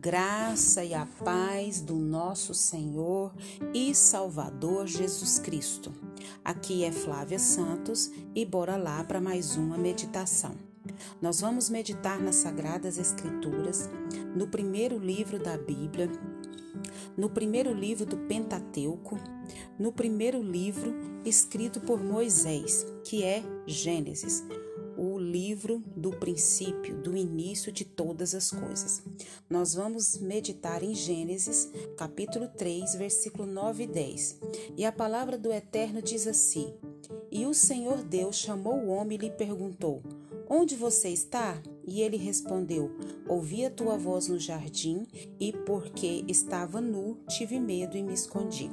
graça e a paz do nosso Senhor e Salvador Jesus Cristo. Aqui é Flávia Santos e bora lá para mais uma meditação. Nós vamos meditar nas Sagradas Escrituras, no primeiro livro da Bíblia, no primeiro livro do Pentateuco, no primeiro livro escrito por Moisés, que é Gênesis livro do princípio, do início de todas as coisas. Nós vamos meditar em Gênesis, capítulo 3, versículo 9 e 10. E a palavra do Eterno diz assim: E o Senhor Deus chamou o homem e lhe perguntou: Onde você está? E ele respondeu: Ouvi a tua voz no jardim, e porque estava nu, tive medo e me escondi.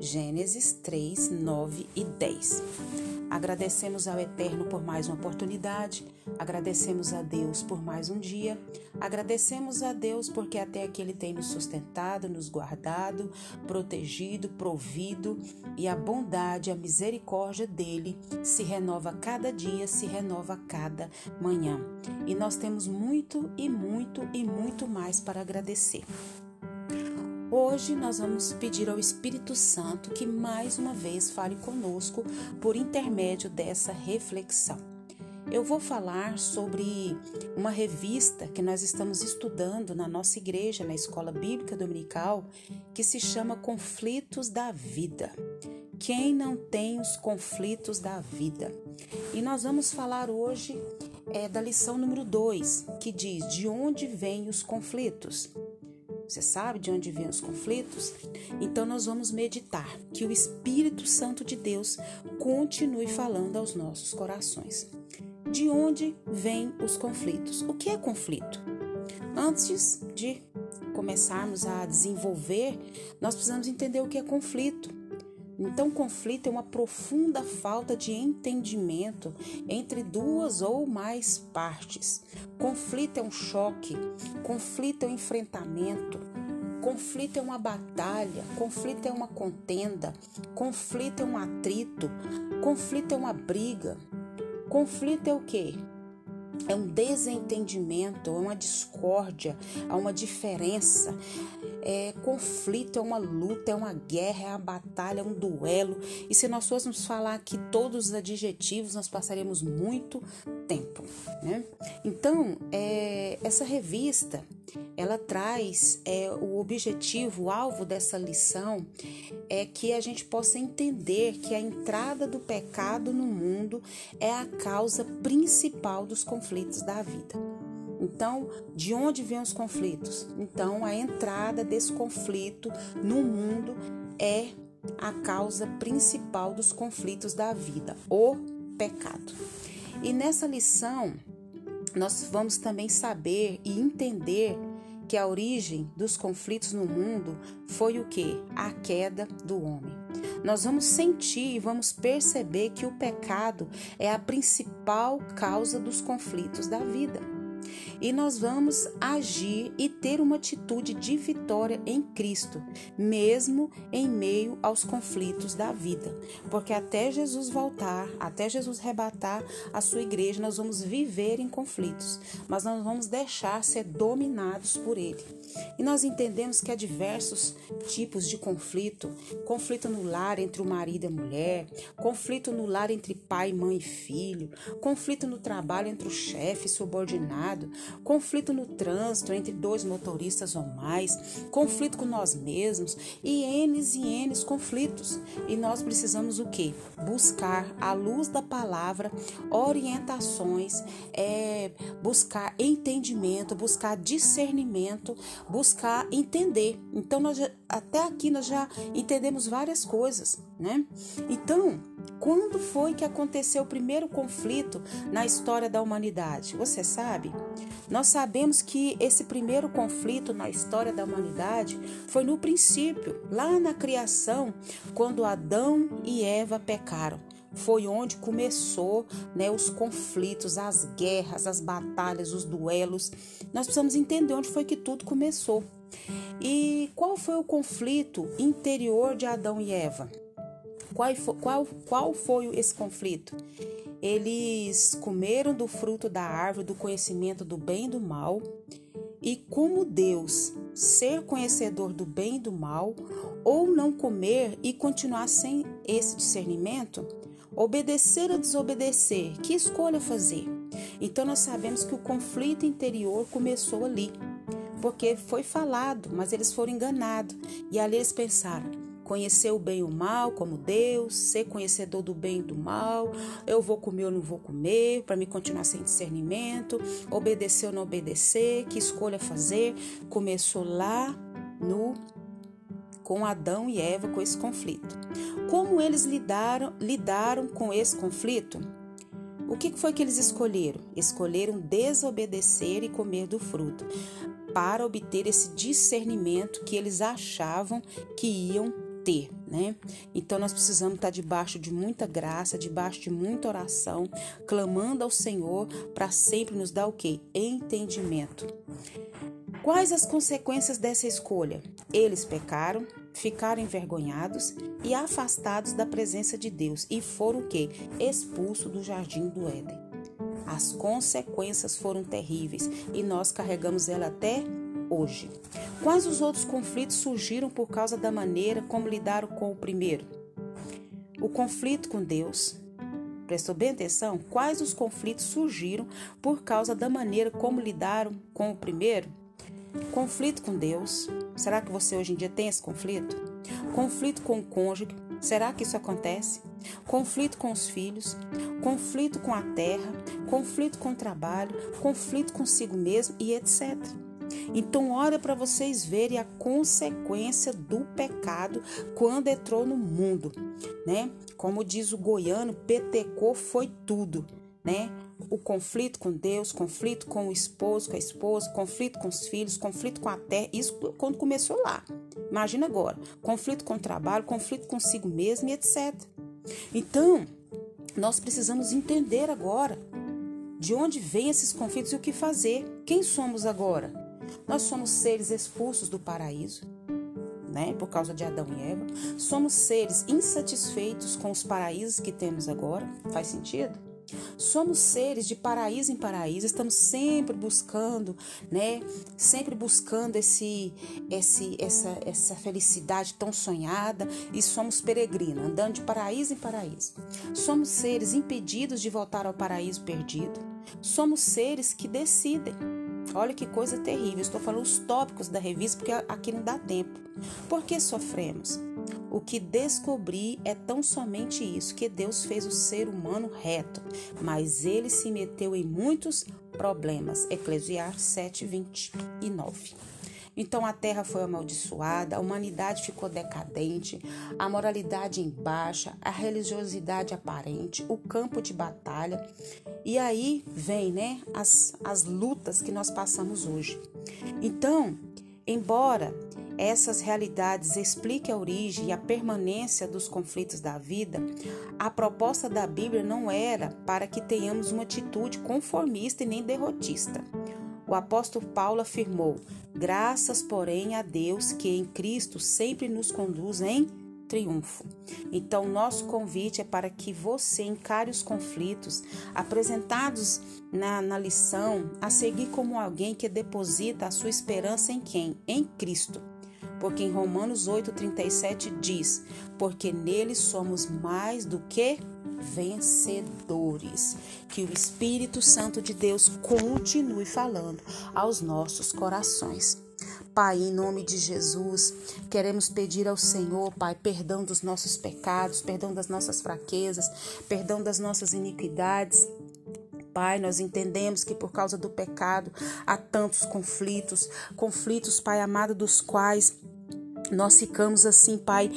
Gênesis 3, 9 e 10. Agradecemos ao Eterno por mais uma oportunidade, agradecemos a Deus por mais um dia, agradecemos a Deus porque até aqui Ele tem nos sustentado, nos guardado, protegido, provido e a bondade, a misericórdia dele se renova cada dia, se renova cada manhã. E nós temos muito e muito e muito mais para agradecer. Hoje nós vamos pedir ao Espírito Santo que mais uma vez fale conosco por intermédio dessa reflexão. Eu vou falar sobre uma revista que nós estamos estudando na nossa igreja, na Escola Bíblica Dominical, que se chama Conflitos da Vida. Quem não tem os conflitos da vida? E nós vamos falar hoje é, da lição número 2, que diz: De onde vêm os conflitos? Você sabe de onde vêm os conflitos? Então nós vamos meditar que o Espírito Santo de Deus continue falando aos nossos corações. De onde vêm os conflitos? O que é conflito? Antes de começarmos a desenvolver, nós precisamos entender o que é conflito. Então, conflito é uma profunda falta de entendimento entre duas ou mais partes. Conflito é um choque, conflito é um enfrentamento, conflito é uma batalha, conflito é uma contenda, conflito é um atrito, conflito é uma briga. Conflito é o quê? É um desentendimento, é uma discórdia, é uma diferença, é conflito, é uma luta, é uma guerra, é uma batalha, é um duelo. E se nós fôssemos falar aqui todos os adjetivos, nós passaríamos muito tempo. Né? Então, é, essa revista ela traz é, o objetivo, o alvo dessa lição é que a gente possa entender que a entrada do pecado no mundo é a causa principal dos conflitos da vida. Então, de onde vêm os conflitos? Então, a entrada desse conflito no mundo é a causa principal dos conflitos da vida, o pecado. E nessa lição, nós vamos também saber e entender que a origem dos conflitos no mundo foi o que? A queda do homem. Nós vamos sentir e vamos perceber que o pecado é a principal causa dos conflitos da vida e nós vamos agir e ter uma atitude de vitória em Cristo, mesmo em meio aos conflitos da vida. Porque até Jesus voltar, até Jesus rebatar a sua igreja, nós vamos viver em conflitos, mas nós vamos deixar ser dominados por ele. E nós entendemos que há diversos tipos de conflito: conflito no lar entre o marido e a mulher, conflito no lar entre pai, mãe e filho, conflito no trabalho entre o chefe e subordinado, conflito no trânsito entre dois motoristas ou mais, conflito com nós mesmos e N's e N's conflitos. E nós precisamos o que? Buscar à luz da palavra orientações, é, buscar entendimento, buscar discernimento, buscar entender. Então nós já, até aqui nós já entendemos várias coisas, né? Então, quando foi que aconteceu o primeiro conflito na história da humanidade? Você sabe? Nós sabemos que esse primeiro conflito na história da humanidade foi no princípio, lá na criação, quando Adão e Eva pecaram. Foi onde começou né, os conflitos, as guerras, as batalhas, os duelos. Nós precisamos entender onde foi que tudo começou. E qual foi o conflito interior de Adão e Eva? Qual foi, qual, qual foi esse conflito? Eles comeram do fruto da árvore do conhecimento do bem e do mal e como Deus, ser conhecedor do bem e do mal, ou não comer e continuar sem esse discernimento? Obedecer ou desobedecer? Que escolha fazer? Então nós sabemos que o conflito interior começou ali, porque foi falado, mas eles foram enganados. E ali eles pensaram: conhecer o bem e o mal como Deus, ser conhecedor do bem e do mal, eu vou comer ou não vou comer, para me continuar sem discernimento, obedecer ou não obedecer, que escolha fazer. Começou lá no com Adão e Eva com esse conflito. Como eles lidaram, lidaram com esse conflito? O que foi que eles escolheram? Escolheram desobedecer e comer do fruto para obter esse discernimento que eles achavam que iam ter, né? Então nós precisamos estar debaixo de muita graça, debaixo de muita oração, clamando ao Senhor para sempre nos dar o quê? Entendimento. Quais as consequências dessa escolha? Eles pecaram, ficaram envergonhados e afastados da presença de Deus e foram o quê? Expulsos do jardim do Éden. As consequências foram terríveis e nós carregamos ela até hoje. Quais os outros conflitos surgiram por causa da maneira como lidaram com o primeiro? O conflito com Deus. Prestou bem atenção? Quais os conflitos surgiram por causa da maneira como lidaram com o primeiro? Conflito com Deus. Será que você hoje em dia tem esse conflito? Conflito com o cônjuge. Será que isso acontece? Conflito com os filhos, conflito com a terra, conflito com o trabalho, conflito consigo mesmo e etc. Então, olha para vocês verem a consequência do pecado quando entrou no mundo, né? Como diz o goiano, petecou foi tudo, né? o conflito com Deus, conflito com o esposo, com a esposa, conflito com os filhos, conflito com a terra, isso quando começou lá. Imagina agora, conflito com o trabalho, conflito consigo mesmo e etc. Então, nós precisamos entender agora de onde vêm esses conflitos e o que fazer. Quem somos agora? Nós somos seres expulsos do paraíso, né, por causa de Adão e Eva. Somos seres insatisfeitos com os paraísos que temos agora. Faz sentido? Somos seres de paraíso em paraíso, estamos sempre buscando, né? Sempre buscando esse, esse, essa, essa felicidade tão sonhada e somos peregrinos, andando de paraíso em paraíso. Somos seres impedidos de voltar ao paraíso perdido. Somos seres que decidem. Olha que coisa terrível. Estou falando os tópicos da revista porque aqui não dá tempo. Por que sofremos? O que descobri é tão somente isso: que Deus fez o ser humano reto, mas ele se meteu em muitos problemas. Eclesiastes 7, 29. Então a terra foi amaldiçoada, a humanidade ficou decadente, a moralidade em baixa, a religiosidade aparente, o campo de batalha. E aí vem, né, as, as lutas que nós passamos hoje. Então, embora essas realidades expliquem a origem e a permanência dos conflitos da vida, a proposta da Bíblia não era para que tenhamos uma atitude conformista e nem derrotista. O apóstolo Paulo afirmou: graças, porém, a Deus que em Cristo sempre nos conduz em triunfo. Então, nosso convite é para que você encare os conflitos apresentados na, na lição a seguir como alguém que deposita a sua esperança em quem? Em Cristo porque em Romanos 8,37 diz: Porque nele somos mais do que vencedores. Que o Espírito Santo de Deus continue falando aos nossos corações. Pai, em nome de Jesus, queremos pedir ao Senhor, Pai, perdão dos nossos pecados, perdão das nossas fraquezas, perdão das nossas iniquidades. Pai, nós entendemos que por causa do pecado há tantos conflitos, conflitos, Pai amado, dos quais nós ficamos assim, Pai,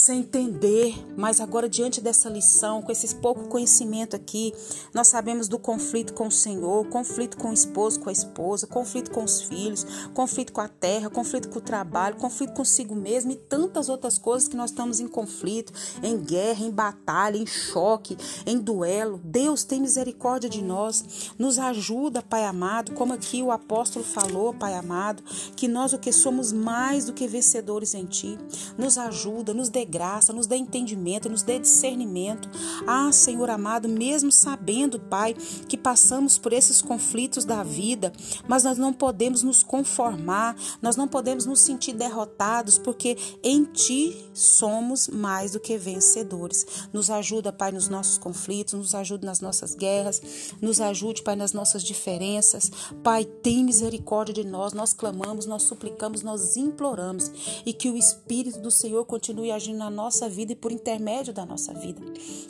sem entender, mas agora diante dessa lição, com esse pouco conhecimento aqui, nós sabemos do conflito com o Senhor, conflito com o esposo, com a esposa, conflito com os filhos, conflito com a terra, conflito com o trabalho, conflito consigo mesmo e tantas outras coisas que nós estamos em conflito, em guerra, em batalha, em choque, em duelo. Deus tem misericórdia de nós, nos ajuda, Pai amado, como aqui o apóstolo falou, Pai amado, que nós o que somos mais do que vencedores em Ti, nos ajuda, nos dê graça, nos dê entendimento, nos dê discernimento. Ah, Senhor amado, mesmo sabendo, Pai, que passamos por esses conflitos da vida, mas nós não podemos nos conformar, nós não podemos nos sentir derrotados, porque em Ti somos mais do que vencedores. Nos ajuda, Pai, nos nossos conflitos, nos ajuda nas nossas guerras, nos ajude, Pai, nas nossas diferenças. Pai, tem misericórdia de nós, nós clamamos, nós suplicamos, nós imploramos e que o Espírito do Senhor continue agindo na nossa vida e por intermédio da nossa vida.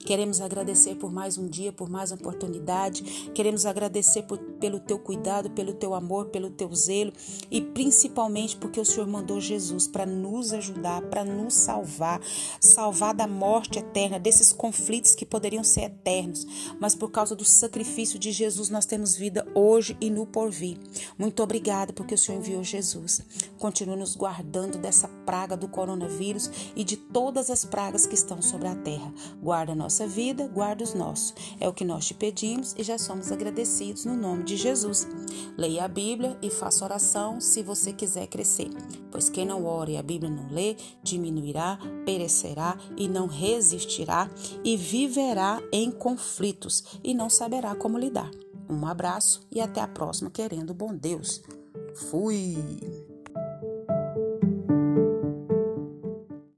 Queremos agradecer por mais um dia, por mais uma oportunidade. Queremos agradecer por, pelo teu cuidado, pelo teu amor, pelo teu zelo e principalmente porque o Senhor mandou Jesus para nos ajudar, para nos salvar, salvar da morte eterna, desses conflitos que poderiam ser eternos, mas por causa do sacrifício de Jesus nós temos vida hoje e no porvir. Muito obrigada porque o Senhor enviou Jesus. Continue nos guardando dessa praga do coronavírus e de todas as pragas que estão sobre a terra. Guarda a nossa vida, guarda os nossos. É o que nós te pedimos e já somos agradecidos no nome de Jesus. Leia a Bíblia e faça oração se você quiser crescer, pois quem não ora e a Bíblia não lê, diminuirá, perecerá e não resistirá e viverá em conflitos e não saberá como lidar. Um abraço e até a próxima, querendo bom Deus. Fui!